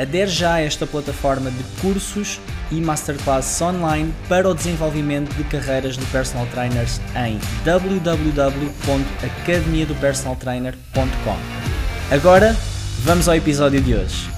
Adere já a esta plataforma de cursos e masterclasses online para o desenvolvimento de carreiras de personal trainers em www.academiadopersonaltrainer.com. Agora, vamos ao episódio de hoje.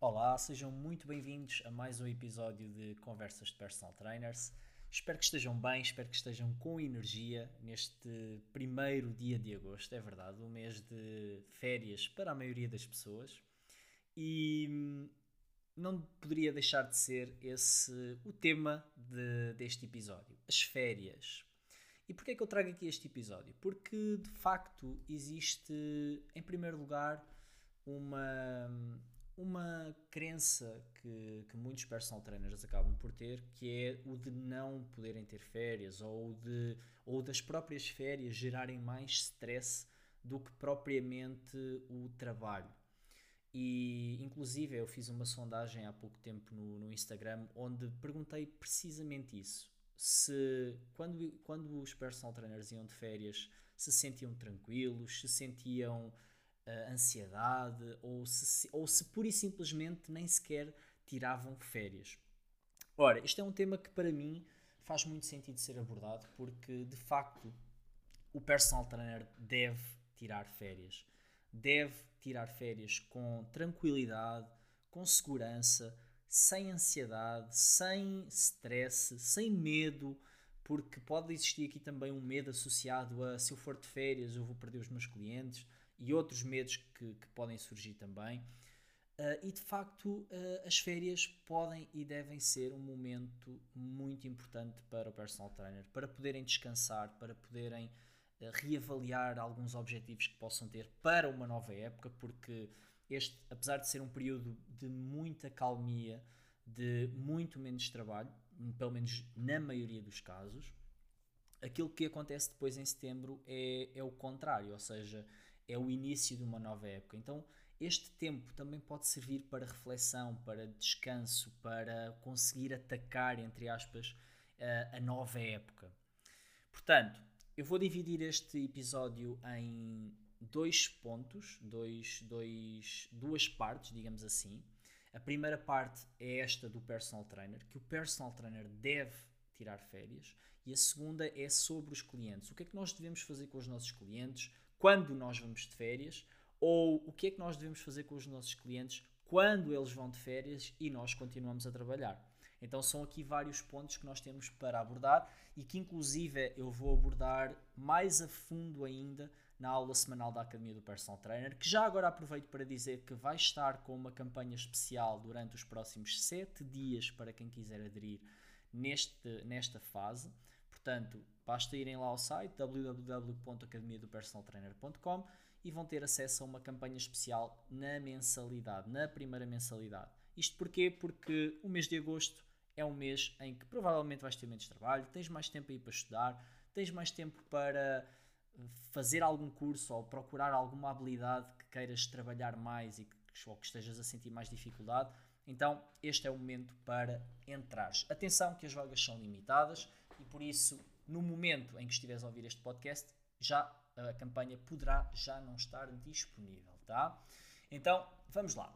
Olá, sejam muito bem-vindos a mais um episódio de Conversas de Personal Trainers. Espero que estejam bem, espero que estejam com energia neste primeiro dia de agosto. É verdade, um mês de férias para a maioria das pessoas. E hum, não poderia deixar de ser esse o tema de, deste episódio: as férias. E porquê é que eu trago aqui este episódio? Porque de facto existe, em primeiro lugar, uma uma crença que, que, muitos personal trainers acabam por ter, que é o de não poderem ter férias ou, de, ou das próprias férias gerarem mais stress do que propriamente o trabalho. E, inclusive, eu fiz uma sondagem há pouco tempo no, no Instagram onde perguntei precisamente isso. Se quando, quando os personal trainers iam de férias se sentiam tranquilos, se sentiam uh, ansiedade ou se, ou se pura e simplesmente nem sequer tiravam férias. Ora, este é um tema que para mim faz muito sentido ser abordado porque de facto o personal trainer deve tirar férias. Deve tirar férias com tranquilidade, com segurança, sem ansiedade, sem stress, sem medo, porque pode existir aqui também um medo associado a se eu for de férias eu vou perder os meus clientes e outros medos que, que podem surgir também. Uh, e de facto, uh, as férias podem e devem ser um momento muito importante para o personal trainer, para poderem descansar, para poderem uh, reavaliar alguns objetivos que possam ter para uma nova época, porque este, apesar de ser um período de muita calmia, de muito menos trabalho, pelo menos na maioria dos casos, aquilo que acontece depois em setembro é, é o contrário, ou seja, é o início de uma nova época. Então, este tempo também pode servir para reflexão, para descanso, para conseguir atacar, entre aspas, a, a nova época. Portanto, eu vou dividir este episódio em dois pontos, dois, dois, duas partes, digamos assim. A primeira parte é esta do personal trainer, que o personal trainer deve tirar férias, e a segunda é sobre os clientes. O que é que nós devemos fazer com os nossos clientes? Quando nós vamos de férias ou o que é que nós devemos fazer com os nossos clientes quando eles vão de férias e nós continuamos a trabalhar. Então são aqui vários pontos que nós temos para abordar e que inclusive eu vou abordar mais a fundo ainda na aula semanal da Academia do Personal Trainer, que já agora aproveito para dizer que vai estar com uma campanha especial durante os próximos 7 dias para quem quiser aderir neste, nesta fase. Portanto, basta irem lá ao site www.academiadopersonaltrainer.com e vão ter acesso a uma campanha especial na mensalidade, na primeira mensalidade. Isto porquê? Porque o mês de agosto é um mês em que provavelmente vais ter menos trabalho, tens mais tempo aí para estudar, tens mais tempo para fazer algum curso ou procurar alguma habilidade que queiras trabalhar mais e que, ou que estejas a sentir mais dificuldade. Então, este é o momento para entrares. Atenção que as vagas são limitadas e por isso, no momento em que estiveres a ouvir este podcast, já a campanha poderá já não estar disponível, tá? Então, vamos lá.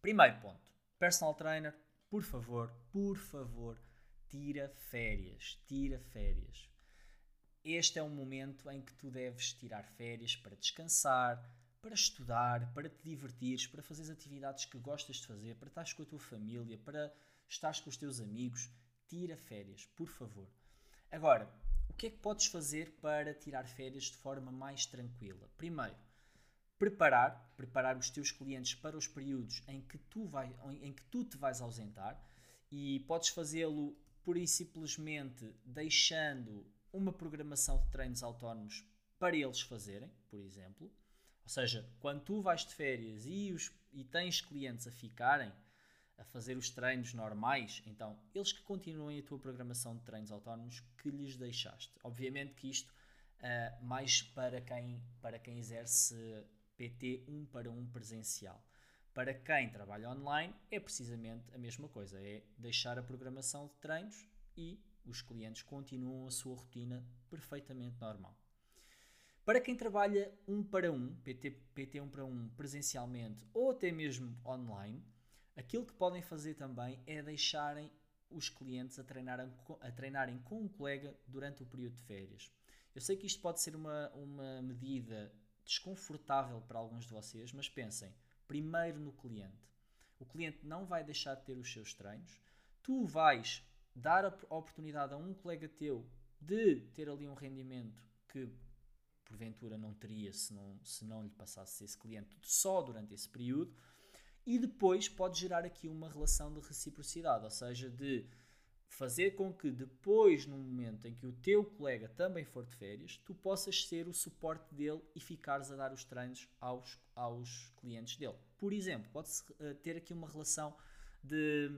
Primeiro ponto. Personal trainer, por favor, por favor, tira férias, tira férias. Este é um momento em que tu deves tirar férias para descansar, para estudar, para te divertires, para fazer as atividades que gostas de fazer, para estares com a tua família, para estares com os teus amigos tira férias, por favor. Agora, o que é que podes fazer para tirar férias de forma mais tranquila? Primeiro, preparar, preparar os teus clientes para os períodos em que tu, vai, em que tu te vais ausentar e podes fazê-lo pura e simplesmente deixando uma programação de treinos autónomos para eles fazerem, por exemplo. Ou seja, quando tu vais de férias e, os, e tens clientes a ficarem a fazer os treinos normais, então eles que continuem a tua programação de treinos autónomos que lhes deixaste. Obviamente que isto uh, mais para quem, para quem exerce PT um para um presencial. Para quem trabalha online é precisamente a mesma coisa, é deixar a programação de treinos e os clientes continuam a sua rotina perfeitamente normal. Para quem trabalha um para um, PT, PT um para um presencialmente ou até mesmo online, aquilo que podem fazer também é deixarem os clientes a treinarem, a treinarem com um colega durante o período de férias. Eu sei que isto pode ser uma, uma medida desconfortável para alguns de vocês, mas pensem primeiro no cliente. O cliente não vai deixar de ter os seus treinos, tu vais dar a oportunidade a um colega teu de ter ali um rendimento que porventura não teria se não, se não lhe passasse esse cliente só durante esse período. E depois pode gerar aqui uma relação de reciprocidade, ou seja, de fazer com que depois, no momento em que o teu colega também for de férias, tu possas ser o suporte dele e ficares a dar os treinos aos, aos clientes dele. Por exemplo, pode-se uh, ter aqui uma relação de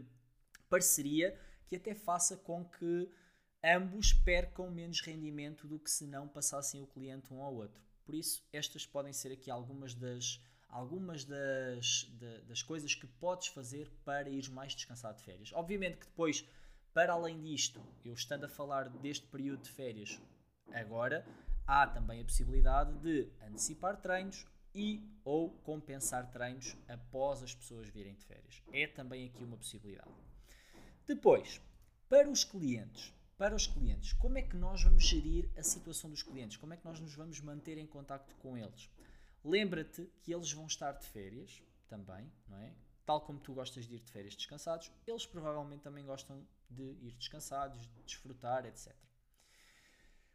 parceria que até faça com que ambos percam menos rendimento do que se não passassem o cliente um ao outro. Por isso, estas podem ser aqui algumas das, algumas das, das coisas que podes fazer para ir mais descansado de férias. Obviamente que depois, para além disto, eu estando a falar deste período de férias agora, há também a possibilidade de antecipar treinos e ou compensar treinos após as pessoas virem de férias. É também aqui uma possibilidade. Depois, para os clientes, para os clientes, como é que nós vamos gerir a situação dos clientes? Como é que nós nos vamos manter em contacto com eles? Lembra-te que eles vão estar de férias também, não é? Tal como tu gostas de ir de férias descansados, eles provavelmente também gostam de ir descansados, de desfrutar, etc.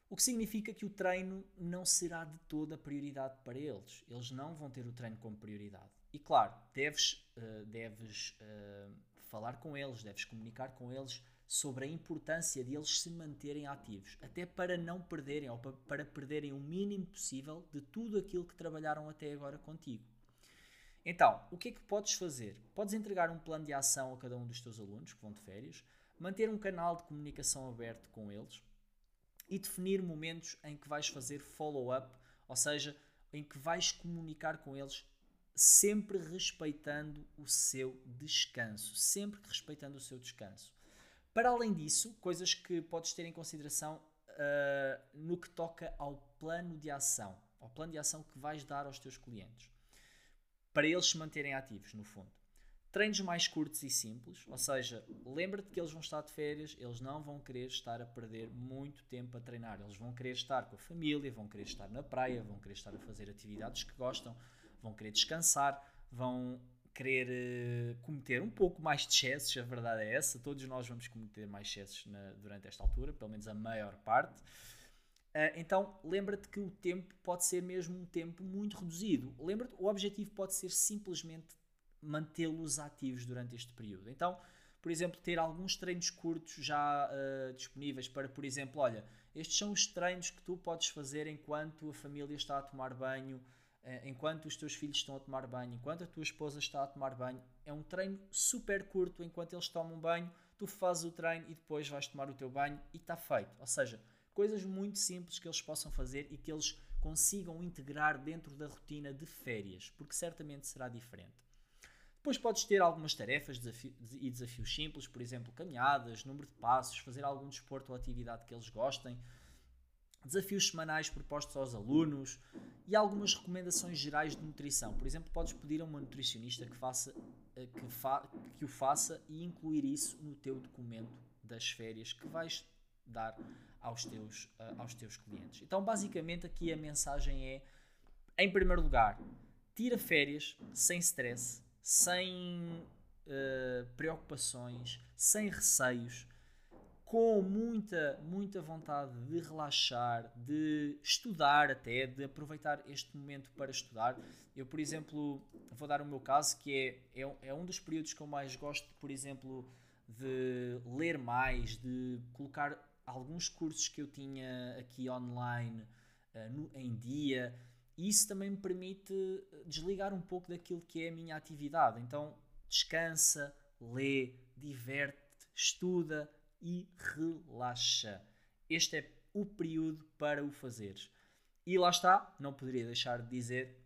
O que significa que o treino não será de toda prioridade para eles. Eles não vão ter o treino como prioridade. E claro, deves, uh, deves uh, falar com eles, deves comunicar com eles sobre a importância de eles se manterem ativos, até para não perderem ou para perderem o mínimo possível de tudo aquilo que trabalharam até agora contigo. Então, o que é que podes fazer? Podes entregar um plano de ação a cada um dos teus alunos que vão de férias, manter um canal de comunicação aberto com eles e definir momentos em que vais fazer follow-up, ou seja, em que vais comunicar com eles sempre respeitando o seu descanso, sempre respeitando o seu descanso. Para além disso, coisas que podes ter em consideração uh, no que toca ao plano de ação, ao plano de ação que vais dar aos teus clientes, para eles se manterem ativos, no fundo. Treinos mais curtos e simples, ou seja, lembra-te que eles vão estar de férias, eles não vão querer estar a perder muito tempo a treinar, eles vão querer estar com a família, vão querer estar na praia, vão querer estar a fazer atividades que gostam, vão querer descansar, vão querer uh, cometer um pouco mais de excessos, a verdade é essa. Todos nós vamos cometer mais excessos na, durante esta altura, pelo menos a maior parte. Uh, então, lembra-te que o tempo pode ser mesmo um tempo muito reduzido. Lembra-te, o objetivo pode ser simplesmente mantê-los ativos durante este período. Então, por exemplo, ter alguns treinos curtos já uh, disponíveis para, por exemplo, olha, estes são os treinos que tu podes fazer enquanto a família está a tomar banho, eh, enquanto os teus filhos estão a tomar banho, enquanto a tua esposa está a tomar banho. É um treino super curto, enquanto eles tomam banho, tu fazes o treino e depois vais tomar o teu banho e está feito. Ou seja, coisas muito simples que eles possam fazer e que eles consigam integrar dentro da rotina de férias, porque certamente será diferente. Depois podes ter algumas tarefas e desafios simples, por exemplo, caminhadas, número de passos, fazer algum desporto ou atividade que eles gostem, desafios semanais propostos aos alunos e algumas recomendações gerais de nutrição. Por exemplo, podes pedir a uma nutricionista que, faça, eh, que, fa, que o faça e incluir isso no teu documento das férias que vais dar aos teus, uh, aos teus clientes. Então, basicamente, aqui a mensagem é: em primeiro lugar, tira férias sem stress, sem uh, preocupações, sem receios com muita, muita vontade de relaxar, de estudar até, de aproveitar este momento para estudar. Eu, por exemplo, vou dar o meu caso, que é, é, é um dos períodos que eu mais gosto, por exemplo, de ler mais, de colocar alguns cursos que eu tinha aqui online uh, uh, em dia. Isso também me permite desligar um pouco daquilo que é a minha atividade. Então, descansa, lê, diverte, estuda e relaxa. Este é o período para o fazeres. E lá está, não poderia deixar de dizer,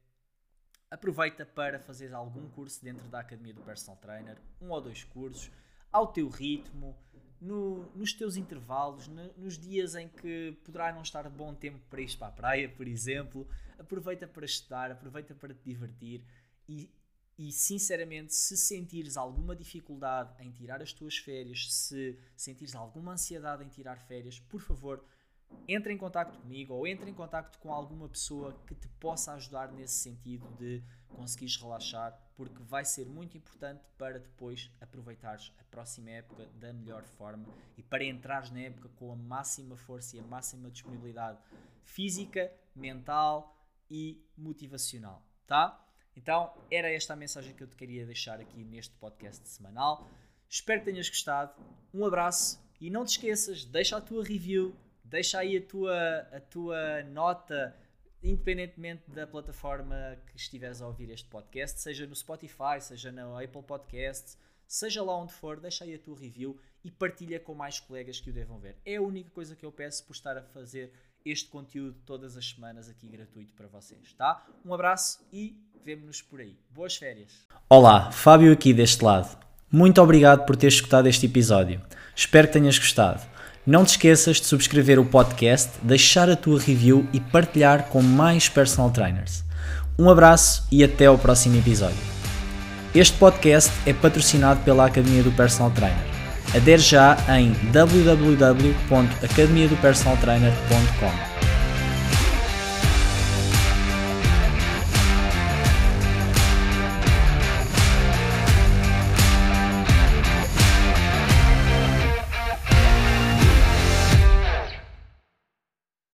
aproveita para fazer algum curso dentro da Academia do Personal Trainer, um ou dois cursos, ao teu ritmo, no, nos teus intervalos, no, nos dias em que poderá não estar bom tempo para ir para a praia, por exemplo, aproveita para estudar, aproveita para te divertir e, e sinceramente, se sentires alguma dificuldade em tirar as tuas férias, se sentires alguma ansiedade em tirar férias, por favor, entre em contato comigo ou entre em contato com alguma pessoa que te possa ajudar nesse sentido de conseguires relaxar, porque vai ser muito importante para depois aproveitares a próxima época da melhor forma e para entrares na época com a máxima força e a máxima disponibilidade física, mental e motivacional, tá? Então, era esta a mensagem que eu te queria deixar aqui neste podcast semanal. Espero que tenhas gostado. Um abraço e não te esqueças, deixa a tua review deixa aí a tua, a tua nota, independentemente da plataforma que estiveres a ouvir este podcast, seja no Spotify, seja no Apple Podcasts, seja lá onde for, deixa aí a tua review e partilha com mais colegas que o devam ver. É a única coisa que eu peço por estar a fazer este conteúdo todas as semanas aqui gratuito para vocês, tá? Um abraço e vemo-nos por aí. Boas férias. Olá, Fábio aqui deste lado. Muito obrigado por teres escutado este episódio. Espero que tenhas gostado. Não te esqueças de subscrever o podcast, deixar a tua review e partilhar com mais personal trainers. Um abraço e até ao próximo episódio. Este podcast é patrocinado pela Academia do Personal Trainer. Adere já em www.academiadopersonaltrainer.com.